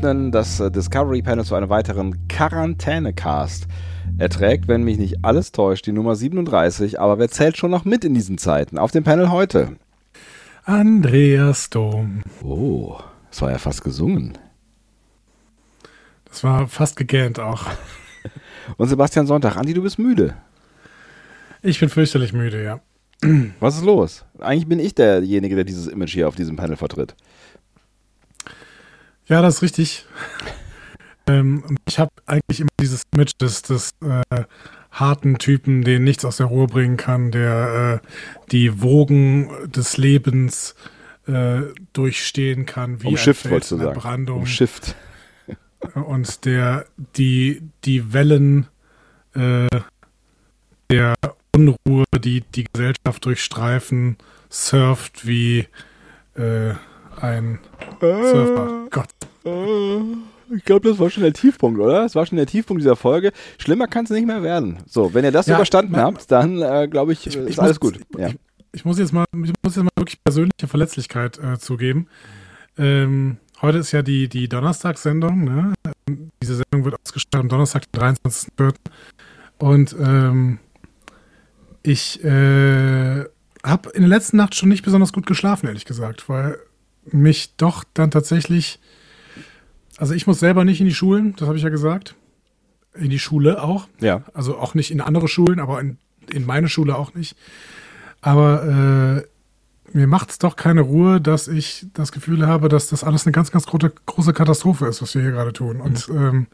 Öffnen das äh, Discovery Panel zu einem weiteren Quarantänecast. Er trägt, wenn mich nicht alles täuscht, die Nummer 37, aber wer zählt schon noch mit in diesen Zeiten? Auf dem Panel heute. Andreas Dom. Oh, das war ja fast gesungen. Das war fast gegähnt auch. Und Sebastian Sonntag. Andi, du bist müde. Ich bin fürchterlich müde, ja. Was ist los? Eigentlich bin ich derjenige, der dieses Image hier auf diesem Panel vertritt. Ja, das ist richtig. ähm, ich habe eigentlich immer dieses Image des, des äh, harten Typen, den nichts aus der Ruhe bringen kann, der äh, die Wogen des Lebens äh, durchstehen kann, wie Umschifft, ein Fels in der sagen. Brandung. Umschifft. Und der die, die Wellen äh, der Unruhe, die die Gesellschaft durchstreifen, surft wie äh, ein Surfer. Gott. Ich glaube, das war schon der Tiefpunkt, oder? Das war schon der Tiefpunkt dieser Folge. Schlimmer kann es nicht mehr werden. So, wenn ihr das Ja, überstanden man- habt, dann äh, glaube ich, Ich- ist ich alles muss- gut. ich- Ja. Ich muss jetzt mal, ich muss jetzt mal wirklich persönliche Verletzlichkeit äh, zugeben. Ähm, heute ist ja die, die Donnerstagssendung. Ne? Ähm, Diese Sendung wird ausgestrahlt am Donnerstag, den 23.04. Und ähm, ich äh, habe in der letzten Nacht schon nicht besonders gut geschlafen, ehrlich gesagt, weil mich doch dann tatsächlich, also ich muss selber nicht in die Schulen, das habe ich ja gesagt. In die Schule auch. ja. Also auch nicht in andere Schulen, aber in, in meine Schule auch nicht. Aber äh, mir macht es doch keine Ruhe, dass ich das Gefühl habe, dass das alles eine ganz, ganz große, große Katastrophe ist, was wir hier gerade tun. Und ähm,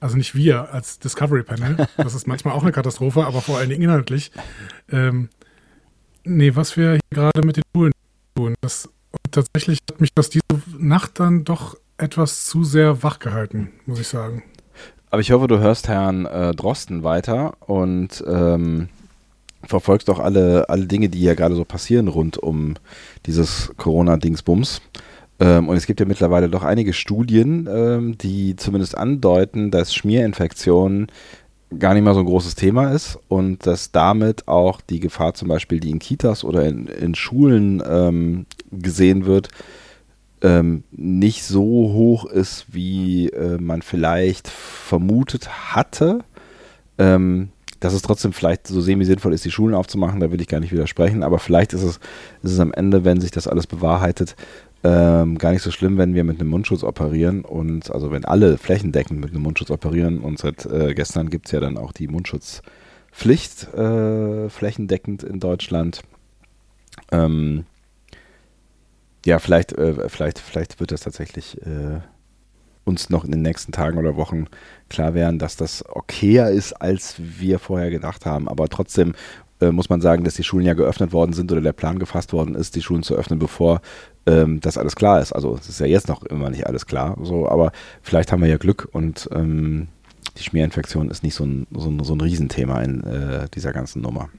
also nicht wir als Discovery Panel, das ist manchmal auch eine Katastrophe, aber vor allen Dingen inhaltlich. Ähm, nee, was wir hier gerade mit den Schulen tun, das, tatsächlich hat mich das diese Nacht dann doch etwas zu sehr wach gehalten, muss ich sagen. Aber ich hoffe, du hörst Herrn äh, Drosten weiter und ähm, verfolgst auch alle, alle Dinge, die ja gerade so passieren rund um dieses Corona-Dingsbums. Ähm, und es gibt ja mittlerweile doch einige Studien, ähm, die zumindest andeuten, dass Schmierinfektionen gar nicht mal so ein großes Thema ist und dass damit auch die Gefahr zum Beispiel, die in Kitas oder in, in Schulen ähm, gesehen wird, ähm, nicht so hoch ist, wie äh, man vielleicht vermutet hatte. Ähm, dass es trotzdem vielleicht so semi-sinnvoll ist, die Schulen aufzumachen, da will ich gar nicht widersprechen, aber vielleicht ist es, ist es am Ende, wenn sich das alles bewahrheitet, ähm, gar nicht so schlimm, wenn wir mit einem Mundschutz operieren und also wenn alle flächendeckend mit einem Mundschutz operieren und seit äh, gestern gibt es ja dann auch die Mundschutzpflicht äh, flächendeckend in Deutschland. Ähm, ja, vielleicht, äh, vielleicht, vielleicht wird das tatsächlich äh, uns noch in den nächsten Tagen oder Wochen klar werden, dass das okayer ist, als wir vorher gedacht haben. Aber trotzdem äh, muss man sagen, dass die Schulen ja geöffnet worden sind oder der Plan gefasst worden ist, die Schulen zu öffnen, bevor ähm, das alles klar ist. Also es ist ja jetzt noch immer nicht alles klar, so, aber vielleicht haben wir ja Glück und ähm, die Schmierinfektion ist nicht so ein, so ein, so ein Riesenthema in äh, dieser ganzen Nummer.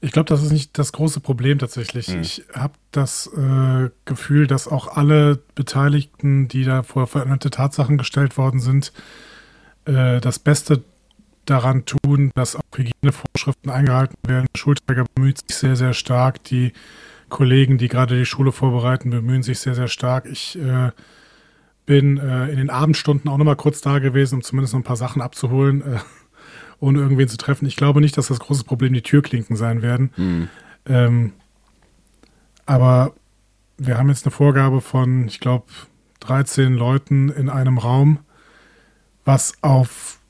Ich glaube, das ist nicht das große Problem tatsächlich. Mhm. Ich habe das äh, Gefühl, dass auch alle Beteiligten, die da vor veränderte Tatsachen gestellt worden sind, äh, das Beste daran tun, dass auch Hygienevorschriften eingehalten werden. Der Schulträger bemüht sich sehr, sehr stark. Die Kollegen, die gerade die Schule vorbereiten, bemühen sich sehr, sehr stark. Ich äh, bin äh, in den Abendstunden auch nochmal kurz da gewesen, um zumindest noch ein paar Sachen abzuholen, äh, ohne irgendwen zu treffen. Ich glaube nicht, dass das große Problem die Türklinken sein werden. Mhm. Ähm, aber wir haben jetzt eine Vorgabe von, ich glaube, 13 Leuten in einem Raum, was auf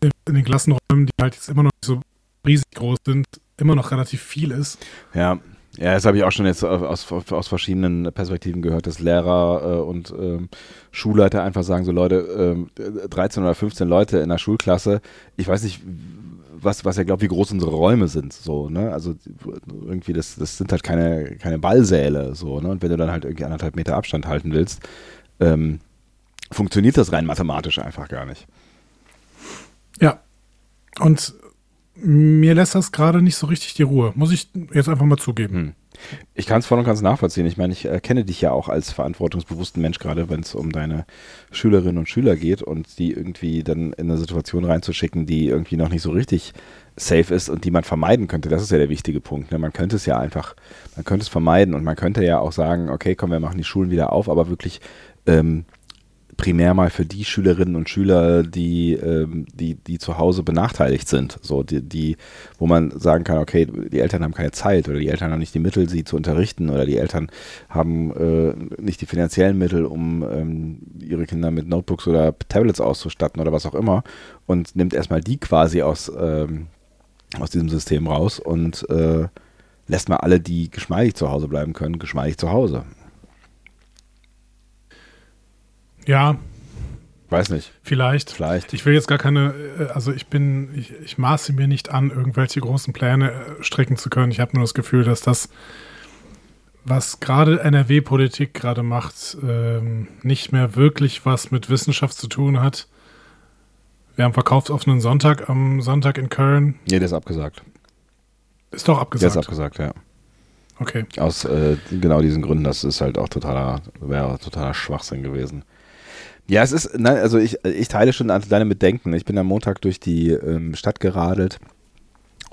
in den Klassenräumen, die halt jetzt immer noch nicht so riesig groß sind, immer noch relativ viel ist. Ja, Ja, das habe ich auch schon jetzt aus, aus verschiedenen Perspektiven gehört, dass Lehrer äh, und ähm, Schulleiter einfach sagen, so Leute, äh, 13 oder 15 Leute in der Schulklasse, ich weiß nicht, was, was er glaubt, wie groß unsere Räume sind, so, ne? Also irgendwie, das, das sind halt keine, keine Ballsäle, so, ne? Und wenn du dann halt irgendwie anderthalb Meter Abstand halten willst, ähm, funktioniert das rein mathematisch einfach gar nicht. Ja. Und mir lässt das gerade nicht so richtig die Ruhe. Muss ich jetzt einfach mal zugeben. Hm. Ich kann es voll und ganz nachvollziehen. Ich meine, ich äh, kenne dich ja auch als verantwortungsbewussten Mensch, gerade wenn es um deine Schülerinnen und Schüler geht und die irgendwie dann in eine Situation reinzuschicken, die irgendwie noch nicht so richtig safe ist und die man vermeiden könnte. Das ist ja der wichtige Punkt. Ne? Man könnte es ja einfach, man könnte es vermeiden und man könnte ja auch sagen, okay, komm, wir machen die Schulen wieder auf, aber wirklich ähm, primär mal für die Schülerinnen und Schüler, die, ähm, die, die zu Hause benachteiligt sind. So, die, die, wo man sagen kann, okay, die Eltern haben keine Zeit oder die Eltern haben nicht die Mittel, sie zu unterrichten oder die Eltern haben äh, nicht die finanziellen Mittel, um ähm, ihre Kinder mit Notebooks oder Tablets auszustatten oder was auch immer und nimmt erstmal die quasi aus, ähm, aus diesem System raus und äh, lässt mal alle, die geschmeidig zu Hause bleiben können, geschmeidig zu Hause. Ja. Weiß nicht. Vielleicht. Vielleicht. Ich will jetzt gar keine, äh, also ich bin, ich, ich maße mir nicht an, irgendwelche großen Pläne äh, strecken zu können. Ich habe nur das Gefühl, dass das, was gerade NRW-Politik gerade macht, ähm, nicht mehr wirklich was mit Wissenschaft zu tun hat. Wir haben verkaufsoffenen Sonntag am Sonntag in Köln. Nee, der ist abgesagt. Ist doch abgesagt. Der ist abgesagt, ja. Okay. Aus äh, genau diesen Gründen, das ist halt auch totaler, wäre totaler Schwachsinn gewesen. Ja, es ist, nein, also ich, ich teile schon deine Bedenken. Ich bin am Montag durch die ähm, Stadt geradelt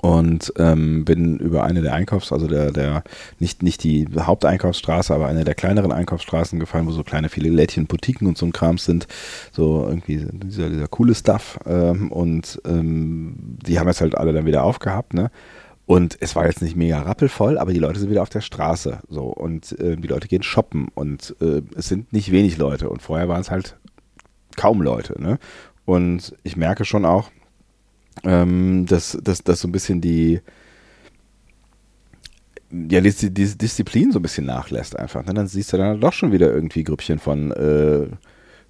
und ähm, bin über eine der Einkaufs-, also der, der, nicht, nicht die Haupteinkaufsstraße, aber eine der kleineren Einkaufsstraßen gefallen, wo so kleine viele Lädchen, Boutiquen und so ein Kram sind. So irgendwie dieser, dieser coole Stuff. Ähm, und ähm, die haben jetzt halt alle dann wieder aufgehabt, ne? Und es war jetzt nicht mega rappelvoll, aber die Leute sind wieder auf der Straße. So, und äh, die Leute gehen shoppen und äh, es sind nicht wenig Leute. Und vorher waren es halt kaum Leute. Ne? Und ich merke schon auch, ähm, dass, dass, dass so ein bisschen die, ja, die, die Disziplin so ein bisschen nachlässt einfach. Ne? Dann siehst du dann doch schon wieder irgendwie Grüppchen von äh,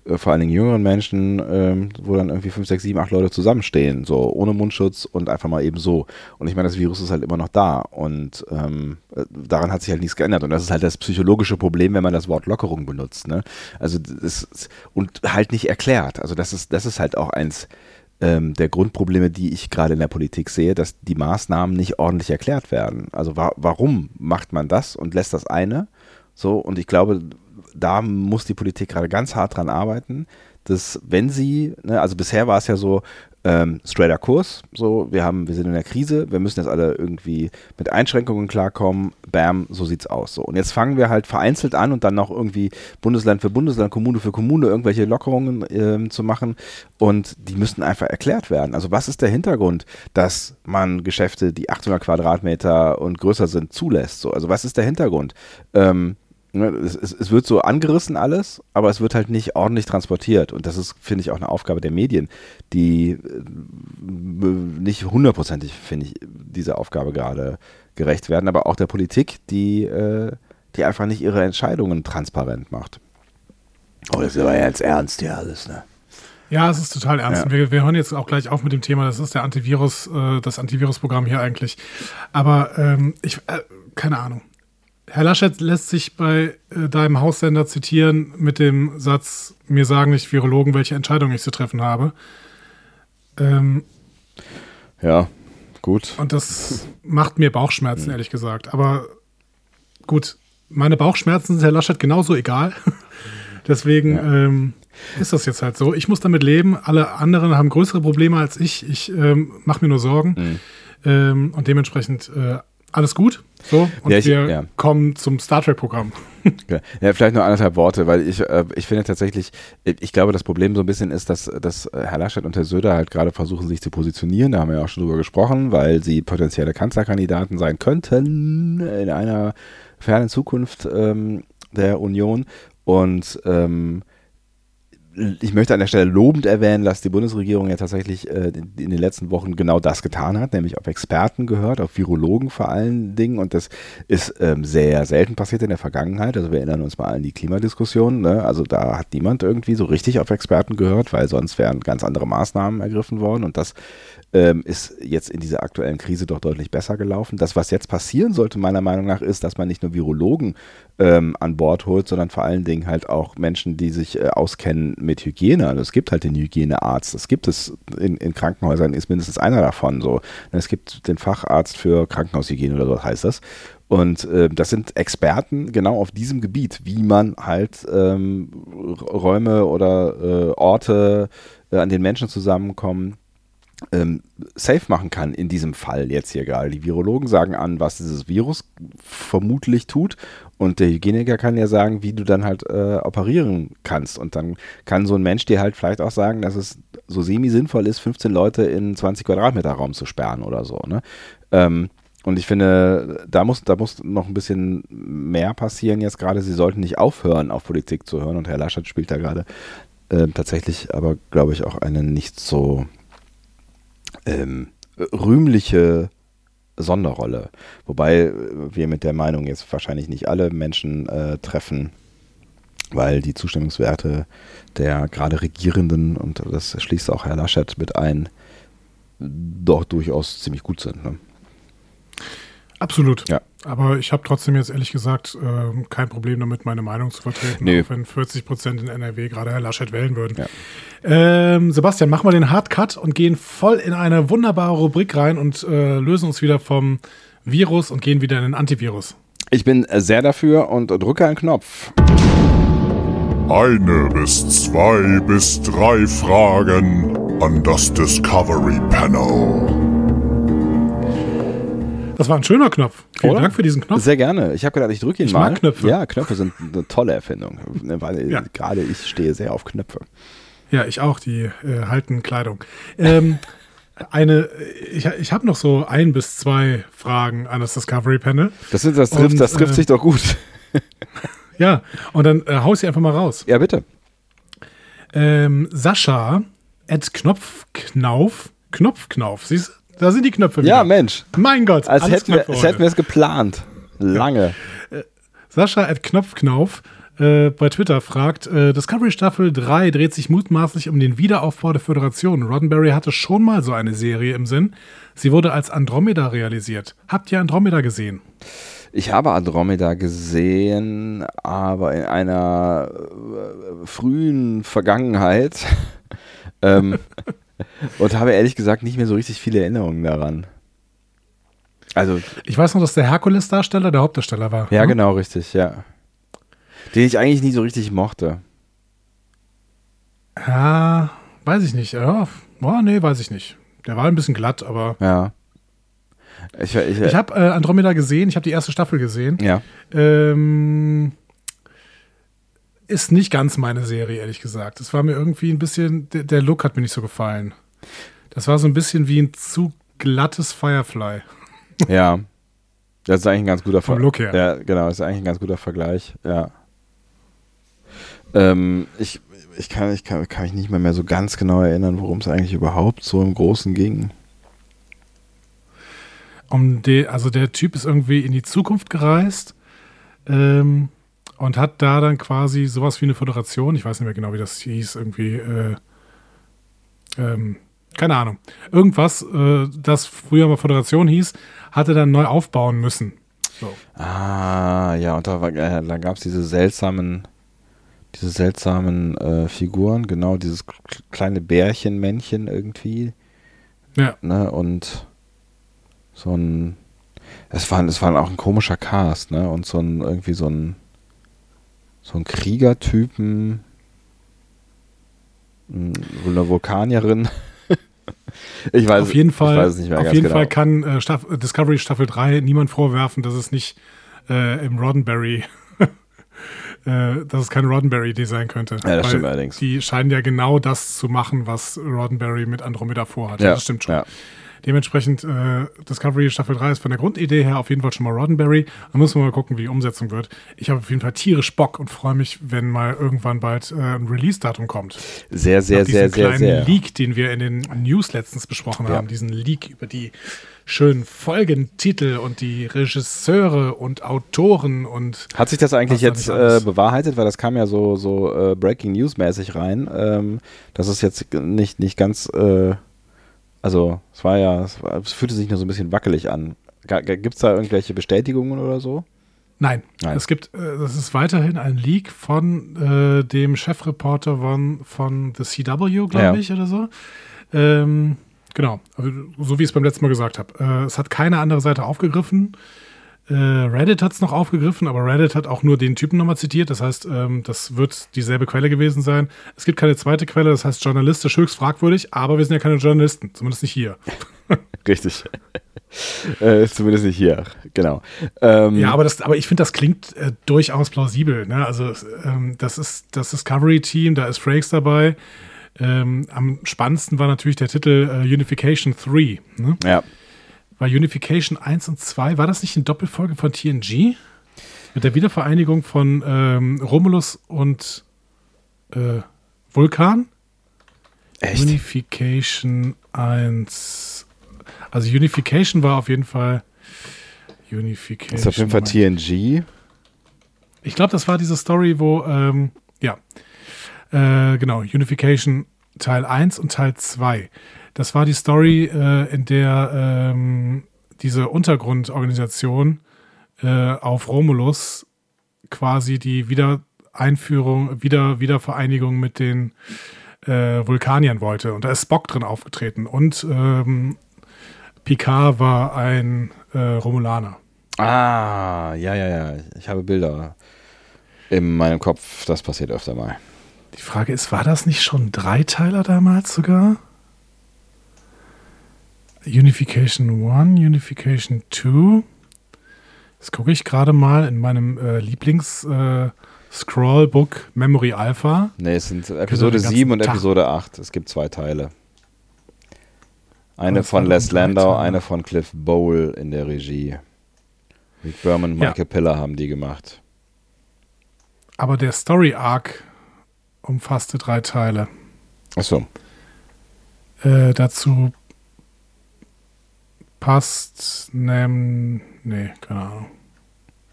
vor allen Dingen jüngeren Menschen, ähm, wo dann irgendwie fünf, sechs, sieben, acht Leute zusammenstehen, so ohne Mundschutz und einfach mal eben so. Und ich meine, das Virus ist halt immer noch da und ähm, äh, daran hat sich halt nichts geändert. Und das ist halt das psychologische Problem, wenn man das Wort Lockerung benutzt. Ne? Also das, und halt nicht erklärt. Also das ist, das ist halt auch eins ähm, der Grundprobleme, die ich gerade in der Politik sehe, dass die Maßnahmen nicht ordentlich erklärt werden. Also wa warum macht man das und lässt das eine? So, und ich glaube, da muss die Politik gerade ganz hart dran arbeiten, dass wenn sie, ne, also bisher war es ja so, ähm, straighter Kurs, so, wir haben, wir sind in der Krise, wir müssen jetzt alle irgendwie mit Einschränkungen klarkommen, bam, so sieht's aus, so. Und jetzt fangen wir halt vereinzelt an und dann noch irgendwie Bundesland für Bundesland, Kommune für Kommune irgendwelche Lockerungen ähm, zu machen und die müssen einfach erklärt werden. Also was ist der Hintergrund, dass man Geschäfte, die 800 Quadratmeter und größer sind, zulässt, so. Also was ist der Hintergrund? Ähm, es, es, es, wird so angerissen alles, aber es wird halt nicht ordentlich transportiert. Und das ist, finde ich, auch eine Aufgabe der Medien, die äh, nicht hundertprozentig, finde ich, diese Aufgabe gerade gerecht werden, aber auch der Politik, die, äh, die einfach nicht ihre Entscheidungen transparent macht. Oh, das ist aber jetzt ernst hier alles, ne? Ja, es ist total ernst. Ja. Wir, wir, hören jetzt auch gleich auf mit dem Thema. Das ist der Antivirus, äh, das Antivirusprogramm hier eigentlich. Aber ähm, ich, äh, keine Ahnung. Herr Laschet lässt sich bei äh, deinem Haussender zitieren mit dem Satz, mir sagen nicht Virologen, welche Entscheidung ich zu treffen habe. Ähm, ja, gut. Und das macht mir Bauchschmerzen, ehrlich gesagt. Aber gut, meine Bauchschmerzen sind Herr Laschet genauso egal. Deswegen ja. ähm, ist das jetzt halt so. Ich muss damit leben. Alle anderen haben größere Probleme als ich. Ich ähm, mache mir nur Sorgen. Mhm. Ähm, und dementsprechend äh, alles gut. So, und ja, ich, wir ja. kommen zum Star Trek-Programm. Ja, vielleicht nur anderthalb Worte, weil ich, äh, ich finde tatsächlich, ich glaube, das Problem so ein bisschen ist, dass, dass Herr Laschet und Herr Söder halt gerade versuchen, sich zu positionieren. Da haben wir ja auch schon drüber gesprochen, weil sie potenzielle Kanzlerkandidaten sein könnten in einer fernen Zukunft ähm, der Union. Und ähm, ich möchte an der Stelle lobend erwähnen, dass die Bundesregierung ja tatsächlich äh, in, den letzten Wochen genau das getan hat, nämlich auf Experten gehört, auf Virologen vor allen Dingen. Und das ist ähm, sehr selten passiert in der Vergangenheit. Also wir erinnern uns mal an die Klimadiskussion. Ne? Also da hat niemand irgendwie so richtig auf Experten gehört, weil sonst wären ganz andere Maßnahmen ergriffen worden. Und das ähm, ist jetzt in dieser aktuellen Krise doch deutlich besser gelaufen. Das, was jetzt passieren sollte, meiner Meinung nach, ist, dass man nicht nur Virologen ähm, an Bord holt, sondern vor allen Dingen halt auch Menschen, die sich äh, auskennen mit Hygiene. Also es gibt halt den Hygienearzt. Das gibt es in, in, Krankenhäusern, ist mindestens einer davon so. Es gibt den Facharzt für Krankenhaushygiene oder so heißt das. Und äh, das sind Experten genau auf diesem Gebiet, wie man halt ähm, Räume oder äh, Orte, äh, an denen Menschen zusammenkommen, ähm, safe machen kann in diesem Fall jetzt hier gerade. Die Virologen sagen an, was dieses Virus vermutlich tut und der Hygieniker kann ja sagen, wie du dann halt äh, operieren kannst und dann kann so ein Mensch dir halt vielleicht auch sagen, dass es so semi-sinnvoll ist, 15 Leute in 20 Quadratmeter Raum zu sperren oder so. Ne? Ähm, und ich finde, da muss, da muss noch ein bisschen mehr passieren jetzt gerade. Sie sollten nicht aufhören, auf Politik zu hören. Und Herr Laschet spielt da gerade äh, tatsächlich, aber glaube ich, auch eine nicht so ähm, rühmliche Sonderrolle. Wobei wir mit der Meinung jetzt wahrscheinlich nicht alle Menschen äh, treffen, weil die Zustimmungswerte der gerade Regierenden, und das schließt auch Herr Laschet mit ein, doch durchaus ziemlich gut sind. Ne? Absolut. Ja. Aber ich habe trotzdem jetzt ehrlich gesagt äh, kein Problem damit, meine Meinung zu vertreten, nee. auch wenn 40 Prozent in NRW gerade Herr Laschet wählen würden. Ja. Ähm, Sebastian, machen wir den Hardcut und gehen voll in eine wunderbare Rubrik rein und äh, lösen uns wieder vom Virus und gehen wieder in den Antivirus. Ich bin sehr dafür und drücke einen Knopf. Eine bis zwei bis drei Fragen an das Discovery Panel. Das war ein schöner Knopf. Vielen Oder? Dank für diesen Knopf. Sehr gerne. Ich habe gedacht, ich drücke ihn ich mal. Mag Knöpfe. Ja, Knöpfe sind eine tolle Erfindung, ne, weil ja. gerade ich stehe sehr auf Knöpfe. Ja, ich auch. Die äh, halten Kleidung. Ähm, eine, ich, ich habe noch so ein bis zwei Fragen an das Discovery Panel. Das, sind, das trifft, und, das trifft äh, sich doch gut. ja, und dann äh, hau sie einfach mal raus. Ja, bitte. Ähm, Sascha at Knopfknauf, Knopfknauf, siehst du? Da sind die Knöpfe wieder. Ja, Mensch. Mein Gott. Als hätten wir, als hätten wir es geplant. Lange. Ja. Äh, Sascha at Knopfknauf äh, bei Twitter fragt, äh, Discovery Staffel 3 dreht sich mutmaßlich um den Wiederaufbau der Föderation. Roddenberry hatte schon mal so eine Serie im Sinn. Sie wurde als Andromeda realisiert. Habt ihr Andromeda gesehen? Ich habe Andromeda gesehen, aber in einer äh, frühen Vergangenheit. ähm, und habe ehrlich gesagt nicht mehr so richtig viele Erinnerungen daran. Also. Ich weiß noch, dass der Herkules-Darsteller der Hauptdarsteller war. Ja, ne? genau, richtig, ja. Den ich eigentlich nie so richtig mochte. Ja, weiß ich nicht. Ja, oh, nee, weiß ich nicht. Der war ein bisschen glatt, aber. Ja. Ich, ich, ich habe äh, Andromeda gesehen, ich habe die erste Staffel gesehen. Ja. Ähm, ist nicht ganz meine Serie, ehrlich gesagt. Es war mir irgendwie ein bisschen, der, der, Look hat mir nicht so gefallen. Das war so ein bisschen wie ein zu glattes Firefly. Ja. Das ist eigentlich ein ganz guter Vergleich. Look her. Ja, genau, das ist eigentlich ein ganz guter Vergleich, ja. Ähm, ich, ich, kann, ich kann, kann mich nicht mehr, mehr so ganz genau erinnern, worum es eigentlich überhaupt so im Großen ging. Um die, also der Typ ist irgendwie in die Zukunft gereist. Ähm, und hat da dann quasi sowas wie eine Föderation, ich weiß nicht mehr genau, wie das hieß, irgendwie, äh, ähm, keine Ahnung, irgendwas, äh, das früher mal Föderation hieß, hatte dann neu aufbauen müssen. So. Ah, ja, und da, äh, da gab es diese seltsamen, diese seltsamen äh, Figuren, genau, dieses kleine Bärchenmännchen irgendwie. Ja. Ne, und so ein, es war, es war auch ein komischer Cast, ne, und so ein, irgendwie so ein, so ein Kriegertypen, eine Vulkanierin. ich weiß, auf jeden Fall, ich weiß es nicht mehr Auf jeden genau. Fall kann äh, Staff Discovery Staffel 3 niemand vorwerfen, dass es nicht äh, im Roddenberry, äh, dass es kein Roddenberry-Idee sein könnte. Ja, das stimmt allerdings. Die scheinen ja genau das zu machen, was Roddenberry mit Andromeda vorhat. Ja, das stimmt schon. Ja. Dementsprechend, äh, Discovery Staffel 3 ist von der Grundidee her auf jeden Fall schon mal Roddenberry. Da müssen wir mal gucken, wie die Umsetzung wird. Ich habe auf jeden Fall tierisch Bock und freue mich, wenn mal irgendwann bald äh, ein Release-Datum kommt. Sehr, sehr, sehr, sehr, kleinen sehr. Leak, den wir in den News letztens besprochen Ja. haben, diesen Leak über die schönen Folgentitel und die Regisseure und Autoren und Hat sich das eigentlich jetzt äh, bewahrheitet? Weil das kam ja so, so äh, Breaking News mäßig rein. Ähm, das ist jetzt nicht, nicht ganz, äh, also es war ja, es, war, es fühlte sich nur so ein bisschen wackelig an. Gibt es da irgendwelche Bestätigungen oder so? Nein, Nein. es gibt, äh, das ist weiterhin ein Leak von äh, dem Chefreporter von, von The CW, glaube Ja. ich, oder so. Ähm, genau, also, so wie ich es beim letzten Mal gesagt habe. Äh, es hat keine andere Seite aufgegriffen. Äh, Reddit hat es noch aufgegriffen, aber Reddit hat auch nur den Typen nochmal zitiert. Das heißt, ähm, das wird dieselbe Quelle gewesen sein. Es gibt keine zweite Quelle, das heißt journalistisch höchst fragwürdig, aber wir sind ja keine Journalisten, zumindest nicht hier. Richtig. äh, zumindest nicht hier, genau. Ähm, Ja, aber, das, aber ich finde, das klingt äh, durchaus plausibel. Ne? Also ähm, das ist das Discovery-Team, da ist Frakes dabei. Ähm, am spannendsten war natürlich der Titel äh, Unification 3. Ne? ja. Weil Unification 1 und 2, war das nicht eine Doppelfolge von TNG? Mit der Wiedervereinigung von ähm, Romulus und äh, Vulkan? Echt? Unification 1. Also Unification war auf jeden Fall Unification. Das ist auf jeden Fall. TNG. Ich glaube, das war diese Story, wo, ähm, ja, äh, genau, Unification Teil 1 und Teil 2. Das war die Story, äh, in der ähm, diese Untergrundorganisation äh, auf Romulus quasi die Wiedereinführung, Wieder, Wiedervereinigung mit den äh, Vulkaniern wollte. Und da ist Spock drin aufgetreten. Und ähm, Picard war ein äh, Romulaner. Ah, ja, ja, ja. Ich habe Bilder in meinem Kopf. Das passiert öfter mal. Die Frage ist, war das nicht schon ein Dreiteiler damals sogar? Unification 1, Unification 2. Jetzt gucke ich gerade mal in meinem äh, Lieblings-Scrollbook Memory Alpha. Nee, es sind Episode den ganzen 7 und Tag. Episode 8. Es gibt zwei Teile. Eine Das von Les Landau, eine von Cliff Bowl in der Regie. Rick Berman und Ja. Michael Piller haben die gemacht. Aber der Story-Arc umfasste drei Teile. Achso. Äh, dazu passt, nem, nee, keine Ahnung.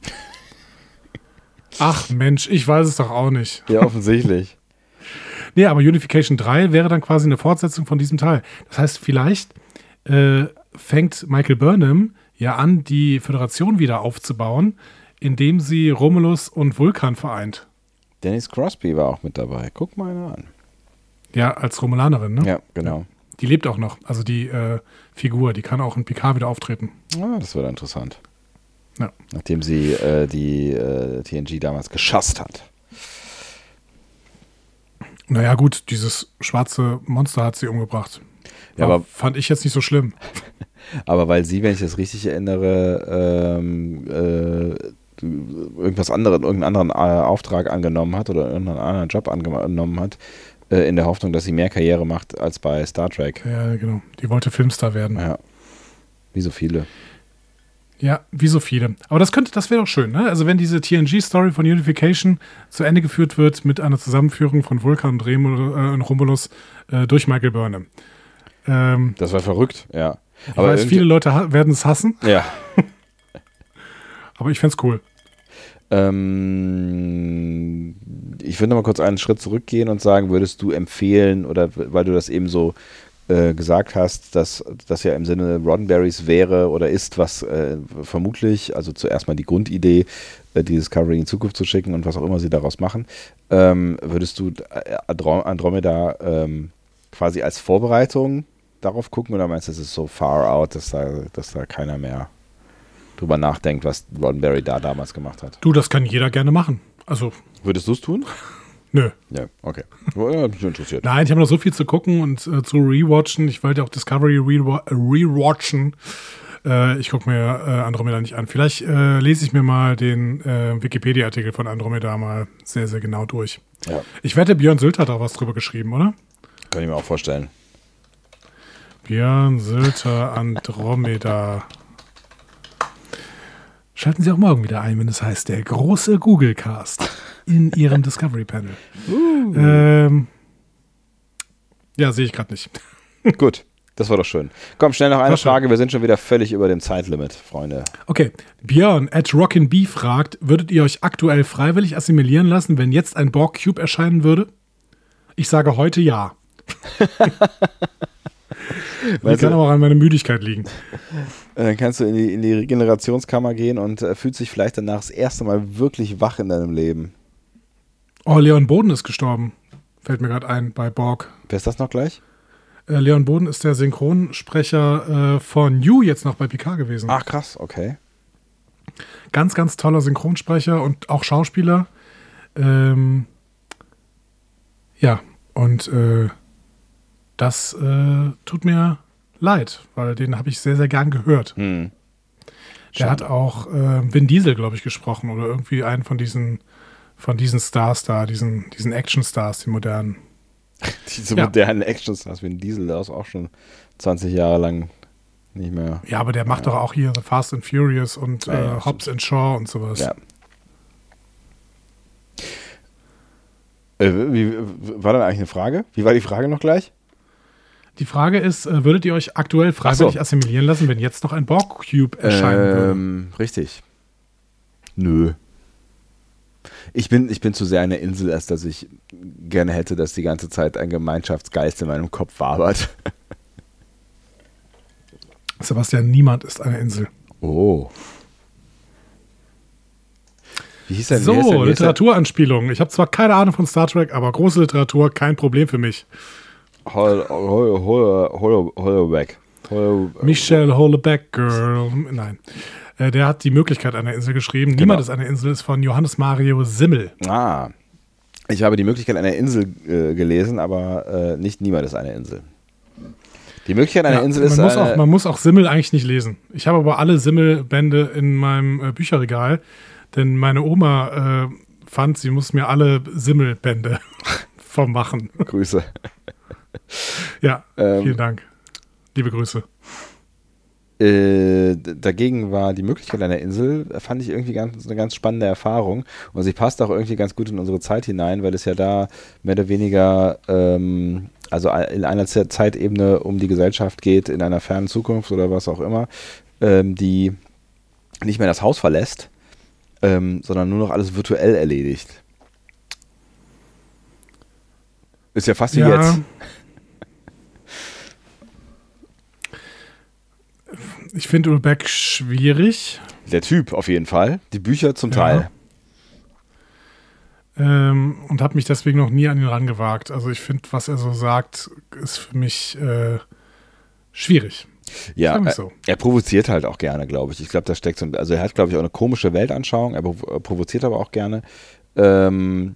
Ach Mensch, ich weiß es doch auch nicht. Ja, offensichtlich. Nee, aber Unification 3 wäre dann quasi eine Fortsetzung von diesem Teil. Das heißt, vielleicht äh, fängt Michael Burnham ja an, die Föderation wieder aufzubauen, indem sie Romulus und Vulkan vereint. Dennis Crosby war auch mit dabei. Guck mal einer an. Ja, als Romulanerin, ne? Ja, genau. Die lebt auch noch. Also die äh, Figur, die kann auch in Picard wieder auftreten. Ah, das wird interessant. Ja. Nachdem sie äh, die äh, TNG damals geschasst hat. Naja, gut, dieses schwarze Monster hat sie umgebracht. Ja, aber- fand ich jetzt nicht so schlimm. Aber weil sie, wenn ich das richtig erinnere, ähm, äh, irgendwas anderes, irgendeinen anderen äh, Auftrag angenommen hat oder irgendeinen anderen Job angenommen hat, äh, in der Hoffnung, dass sie mehr Karriere macht als bei Star Trek. Ja, genau. Die wollte Filmstar werden. Ja. Wie so viele. Ja, wie so viele. Aber das könnte, das wäre doch schön, ne? Also wenn diese TNG-Story von Unification zu Ende geführt wird mit einer Zusammenführung von Vulkan und, Remo, äh, und Romulus äh, durch Michael Burnham. Ähm, Das war verrückt, ja. ich Aber weiß, viele Leute werden es hassen, Ja. aber ich fänd's cool. Ähm, ich würde mal kurz einen Schritt zurückgehen und sagen, würdest du empfehlen, oder weil du das eben so äh, gesagt hast, dass das ja im Sinne Roddenberrys wäre oder ist, was äh, vermutlich, also zuerst mal die Grundidee, äh, die Discovery in Zukunft zu schicken und was auch immer sie daraus machen, ähm, würdest du äh, Andro- Andromeda ähm, quasi als Vorbereitung darauf gucken oder meinst du, es ist so far out, dass da, dass da keiner mehr drüber nachdenkt, was Roddenberry da damals gemacht hat? Du, das kann jeder gerne machen. Also, Würdest du es tun? nö. Ja, okay. Ja, bin interessiert. Nein, ich habe noch so viel zu gucken und äh, zu rewatchen. Ich wollte auch Discovery rewa rewatchen. Äh, ich gucke mir äh, Andromeda nicht an. Vielleicht äh, lese ich mir mal den äh, Wikipedia-Artikel von Andromeda mal sehr, sehr genau durch. Ja, Ich wette, Björn Sylt hat auch was drüber geschrieben, oder? kann ich mir auch vorstellen. Björn Sylter Andromeda. Schalten Sie auch morgen wieder ein, wenn es heißt, der große Google Cast in Ihrem Discovery Panel. Ähm, ja, sehe ich gerade nicht. Gut, das war doch schön. Komm, schnell noch eine. Frage. Wir sind schon wieder völlig über dem Zeitlimit, Freunde. Okay, Björn at Rockin' B fragt, würdet ihr euch aktuell freiwillig assimilieren lassen, wenn jetzt ein Borg Cube erscheinen würde? Ich sage heute ja. Die Weißt kann aber auch an meiner Müdigkeit liegen. Äh, Dann kannst du in die, in die Regenerationskammer gehen und äh, fühlst dich vielleicht danach das erste Mal wirklich wach in deinem Leben. Oh, Leon Boden ist gestorben. Fällt mir gerade ein bei Borg. Wer ist das noch gleich? Äh, Leon Boden ist der Synchronsprecher äh, von New jetzt noch bei Picard gewesen. Ach krass, okay. Ganz, ganz toller Synchronsprecher und auch Schauspieler. Ähm, ja, und äh, das äh, tut mir leid, weil den habe ich sehr, sehr gern gehört. Hm. Der hat auch äh, Vin Diesel, glaube ich, gesprochen oder irgendwie einen von diesen von diesen Stars da, diesen, diesen Action-Stars, die modernen. Diese Ja. modernen Actionstars ein Diesel, der ist auch schon 20 Jahre lang nicht mehr. Ja, aber der macht doch auch hier The Fast and Furious und Ja, ja, äh, Hobbs and Shaw und sowas. Ja. Äh, wie, war dann eigentlich eine Frage? Wie war die Frage noch gleich? Die Frage ist, äh, würdet ihr euch aktuell freiwillig so. assimilieren lassen, wenn jetzt noch ein Borg Cube erscheinen würde? Ähm, richtig. Nö. Ich bin, ich bin zu sehr eine Insel, als dass ich gerne hätte, dass die ganze Zeit ein Gemeinschaftsgeist in meinem Kopf wabert. Sebastian, niemand ist eine Insel. Oh. Wie hieß denn So, wie heißt denn- wie Literaturanspielung. Ich habe zwar keine Ahnung von Star Trek, aber große Literatur, kein Problem für mich. Hol, hol, hol, hol, Holoback. Hol, Michelle Houellebecq Girl. Nein. Äh, Der hat die Möglichkeit einer Insel geschrieben. Genau. Niemand ist eine Insel, ist von Johannes Mario Simmel. Ah. Ich habe die Möglichkeit einer Insel äh, gelesen, aber äh, nicht niemand ist eine Insel. Die Möglichkeit einer Ja, Insel man, ist muss eine, auch, man muss auch Simmel eigentlich nicht lesen. Ich habe aber alle Simmel-Bände in meinem äh, Bücherregal, denn meine Oma äh, fand, sie muss mir alle Simmel-Bände vermachen. Grüße. Ja, Ähm, vielen Dank. Liebe Grüße. Äh, dagegen war die Möglichkeit einer Insel, fand ich irgendwie ganz, eine ganz spannende Erfahrung. Und sie passt auch irgendwie ganz gut in unsere Zeit hinein, weil es ja da mehr oder weniger, ähm, also in einer Ze- Zeitebene um die Gesellschaft geht, in einer fernen Zukunft oder was auch immer, ähm, die nicht mehr das Haus verlässt, ähm, sondern nur noch alles virtuell erledigt. Ist ja fast wie jetzt. Ich finde Ulbeck schwierig Der Typ auf jeden Fall. Die Bücher zum Ja. Teil. ähm, und habe mich deswegen noch nie an ihn rangewagt. Also ich finde, was er so sagt, ist für mich äh, schwierig. Ja, Sagen wir er, so. er provoziert halt auch gerne, glaube ich. Ich glaube, da steckt so ein, also er hat, glaube ich, auch eine komische Weltanschauung, er prov- äh, provoziert aber auch gerne. Ähm,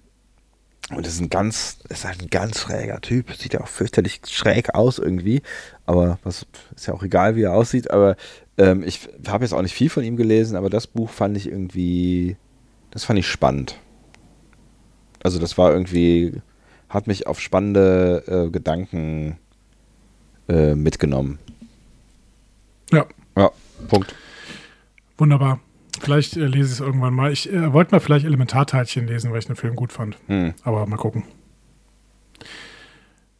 und das ist ein ganz, ist halt ein ganz schräger Typ. Sieht ja auch fürchterlich schräg aus irgendwie. Aber was ist ja auch egal, wie er aussieht. Aber ähm, ich habe jetzt auch nicht viel von ihm gelesen, aber das Buch fand ich irgendwie, das fand ich spannend. Also das war irgendwie, hat mich auf spannende äh, Gedanken äh, mitgenommen. Ja, Ja, Punkt. wunderbar. Vielleicht äh, lese ich es irgendwann mal. Ich äh, wollte mal vielleicht Elementarteilchen lesen, weil ich den Film gut fand. Hm. Aber mal gucken.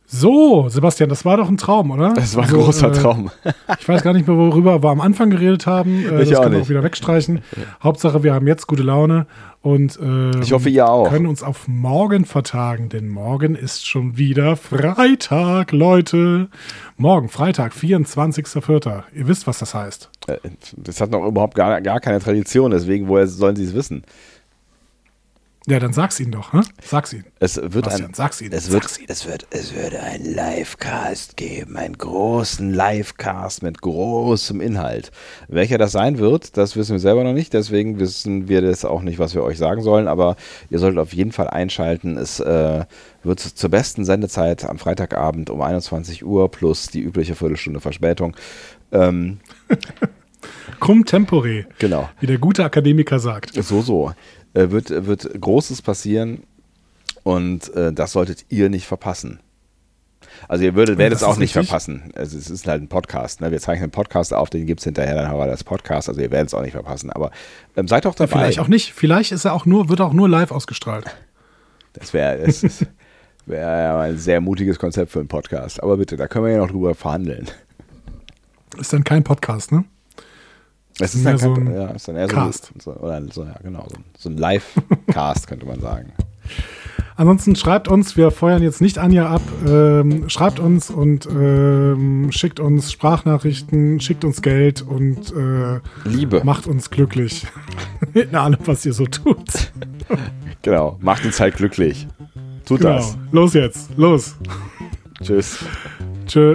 So, Sebastian, das war doch ein Traum, oder? Das war ein Also, großer äh, Traum. Ich weiß gar nicht mehr, worüber wir am Anfang geredet haben. Äh, Ich das auch können wir auch wieder wegstreichen. Hauptsache, wir haben jetzt gute Laune und ähm, Ich hoffe, ihr auch. können uns auf morgen vertagen, denn morgen ist schon wieder Freitag, Leute. Morgen, Freitag, 24.04. Ihr wisst, was das heißt. Äh, Das hat noch überhaupt gar, gar keine Tradition, deswegen, woher sollen sie es wissen? Ja, dann sag's ihnen doch, hä? Sag's ihnen. Es wird Bastian, ein, sag's ihnen. es wird, sag's ihnen. es wird, es würde einen Livecast geben, einen großen Livecast mit großem Inhalt. Welcher das sein wird, das wissen wir selber noch nicht, deswegen wissen wir das auch nicht, was wir euch sagen sollen, aber ihr solltet auf jeden Fall einschalten. Es äh, wird zur besten Sendezeit am Freitagabend um 21 Uhr plus die übliche Viertelstunde Verspätung. Ähm, Cum tempore, genau. wie der gute Akademiker sagt. So, so. Äh, wird, wird Großes passieren und äh, das solltet ihr nicht verpassen. Also ihr würdet, werdet es auch nicht richtig. verpassen. Also es ist halt ein Podcast. Ne? Wir zeichnen einen Podcast auf, den gibt es hinterher, dann haben wir das Podcast. Also ihr werdet es auch nicht verpassen. Aber ähm, seid doch dabei. Vielleicht auch nicht. Vielleicht ist er auch nur, wird er auch nur live ausgestrahlt. Das wäre das ja mal ein sehr mutiges Konzept für einen Podcast. Aber bitte, da können wir ja noch drüber verhandeln. Ist dann kein Podcast, ne? Es ist dann so ein ja, ist dann eher Cast. So, oder so, ja, genau, so, ein- so ein Live-Cast, könnte man sagen. Ansonsten schreibt uns, wir feuern jetzt nicht Anja ab, ähm, schreibt uns und ähm, schickt uns Sprachnachrichten, schickt uns Geld und äh, Liebe. macht uns glücklich. In allem, was ihr so tut. Genau. Macht uns halt glücklich. Tut Genau. das. Los jetzt. Los. Tschüss. Tschö.